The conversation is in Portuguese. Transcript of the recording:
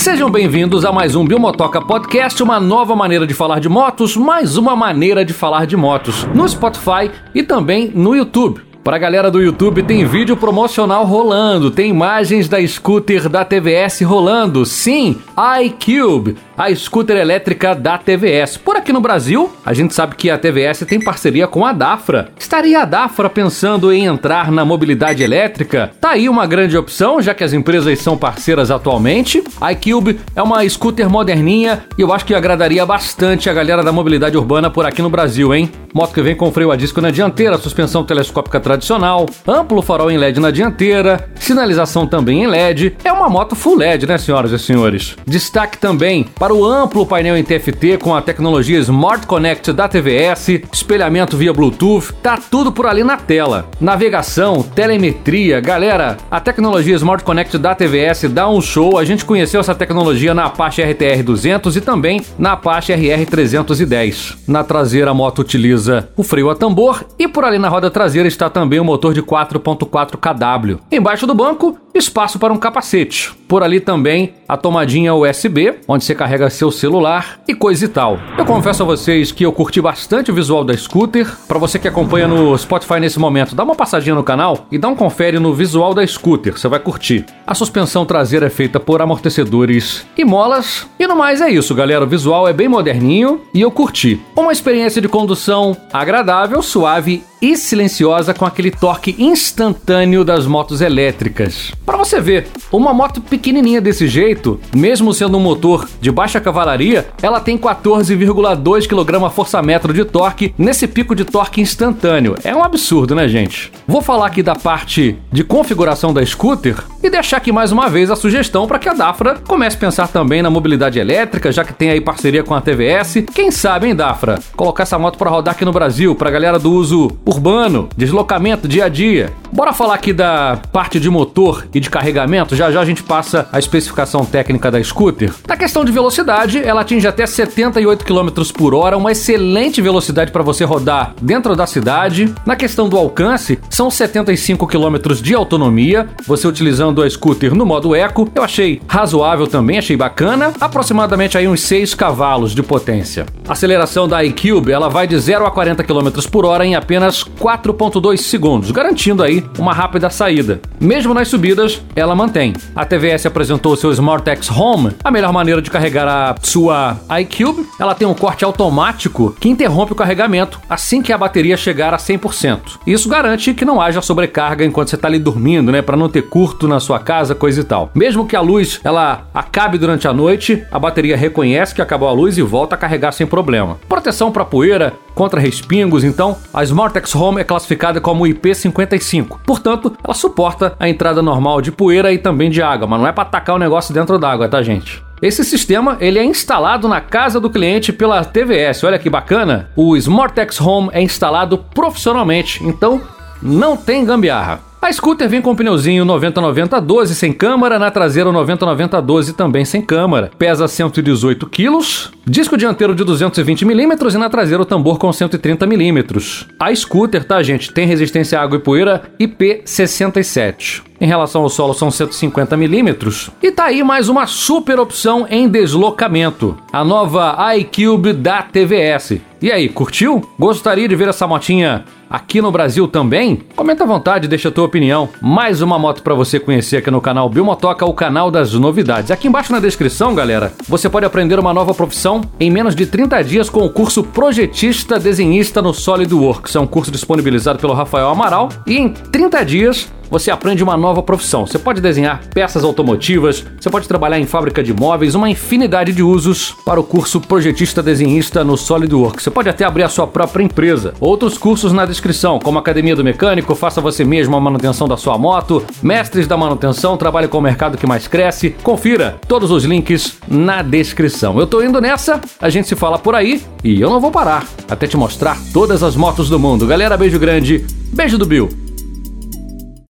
Sejam bem-vindos a mais um Biomotoca Podcast, uma nova maneira de falar de motos, mais uma maneira de falar de motos, no Spotify e também no YouTube. Para a galera do YouTube, tem vídeo promocional rolando, tem imagens da scooter da TVS rolando. Sim, iCube, a scooter elétrica da TVS. Por aqui no Brasil, a gente sabe que a TVS tem parceria com a Dafra. Estaria a Dafra pensando em entrar na mobilidade elétrica? Tá aí uma grande opção, já que as empresas são parceiras atualmente. iCube é uma scooter moderninha e eu acho que agradaria bastante a galera da mobilidade urbana por aqui no Brasil, hein? Moto que vem com freio a disco na dianteira, suspensão telescópica tradicional, amplo farol em LED na dianteira, sinalização também em LED. É uma moto full LED, né, senhoras e senhores? Destaque também para o amplo painel em TFT com a tecnologia Smart Connect da TVS, espelhamento via Bluetooth, tá tudo por ali na tela. Navegação, telemetria, galera, a tecnologia Smart Connect da TVS dá um show. A gente conheceu essa tecnologia na Apache RTR 200 e também na Apache RR 310. Na traseira a moto utiliza o freio a tambor e por ali na roda traseira está também o motor de 4.4 kW. Embaixo do banco, espaço para um capacete. Por ali também a tomadinha USB, onde você carrega seu celular e coisa e tal. Eu confesso a vocês que eu curti bastante o visual da scooter. Para você que acompanha no Spotify nesse momento, dá uma passadinha no canal e dá um confere no visual da scooter, você vai curtir. A suspensão traseira é feita por amortecedores e molas. E no mais é isso, galera. O visual é bem moderninho e eu curti. Uma experiência de condução agradável, suave e silenciosa com aquele torque instantâneo das motos elétricas. Para você ver, uma moto pequenininha desse jeito, mesmo sendo um motor de baixa cavalaria, ela tem 14,2 kgfm de torque nesse pico de torque instantâneo. É um absurdo, né, gente? Vou falar aqui da parte de configuração da scooter e deixar aqui mais uma vez a sugestão para que a Dafra comece a pensar também na mobilidade elétrica, já que tem aí parceria com a TVS. Quem sabe, hein, Dafra? Colocar essa moto para rodar aqui no Brasil, para galera do uso urbano, deslocamento dia a dia. Bora falar aqui da parte de motor e de carregamento, já já a gente passa a especificação técnica da scooter. Na questão de velocidade, ela atinge até 78 km por hora, uma excelente velocidade para você rodar dentro da cidade. Na questão do alcance, são 75 km de autonomia, você utilizando a scooter no modo eco. Eu achei razoável também, achei bacana, aproximadamente aí uns 6 cavalos de potência. A aceleração da iCube, ela vai de 0 a 40 km por hora em apenas 4.2 segundos, garantindo aí uma rápida saída. Mesmo nas subidas, ela mantém. A TVS apresentou seu SmartX Home, a melhor maneira de carregar a sua iCube. Ela tem um corte automático que interrompe o carregamento assim que a bateria chegar a 100%. Isso garante que não haja sobrecarga enquanto você está ali dormindo, né, para não ter curto na sua casa, coisa e tal. Mesmo que a luz ela acabe durante a noite, a bateria reconhece que acabou a luz e volta a carregar sem problema. Proteção para poeira, contra respingos, então a SmartX Home é classificada como IP55. Portanto, ela suporta a entrada normal de poeira e também de água, mas não é para atacar o negócio dentro d'água, tá, gente? Esse sistema ele é instalado na casa do cliente pela TVS. Olha que bacana! O SmartX Home é instalado profissionalmente, então não tem gambiarra. A scooter vem com pneuzinho 90-90-12 sem câmara, na traseira 90-90-12 também sem câmara. Pesa 118 kg, disco dianteiro de 220 mm e na traseira o tambor com 130 mm. A scooter, tá gente, tem resistência à água e poeira IP67. Em relação ao solo são 150 milímetros. E tá aí mais uma super opção em deslocamento. A nova iCube da TVS. E aí, curtiu? Gostaria de ver essa motinha aqui no Brasil também? Comenta à vontade, deixa a tua opinião. Mais uma moto para você conhecer aqui no canal Bilmotoca, o canal das novidades. Aqui embaixo na descrição, galera, você pode aprender uma nova profissão em menos de 30 dias com o curso Projetista Desenhista no SolidWorks. É um curso disponibilizado pelo Rafael Amaral e em 30 dias você aprende uma nova profissão. Você pode desenhar peças automotivas, você pode trabalhar em fábrica de móveis, uma infinidade de usos para o curso Projetista Desenhista no SolidWorks. Você pode até abrir a sua própria empresa. Outros cursos na descrição, como Academia do Mecânico, faça você mesmo a manutenção da sua moto, Mestres da Manutenção, trabalhe com o mercado que mais cresce. Confira todos os links na descrição. Eu tô indo nessa, a gente se fala por aí e eu não vou parar até te mostrar todas as motos do mundo. Galera, beijo grande, beijo do Bill.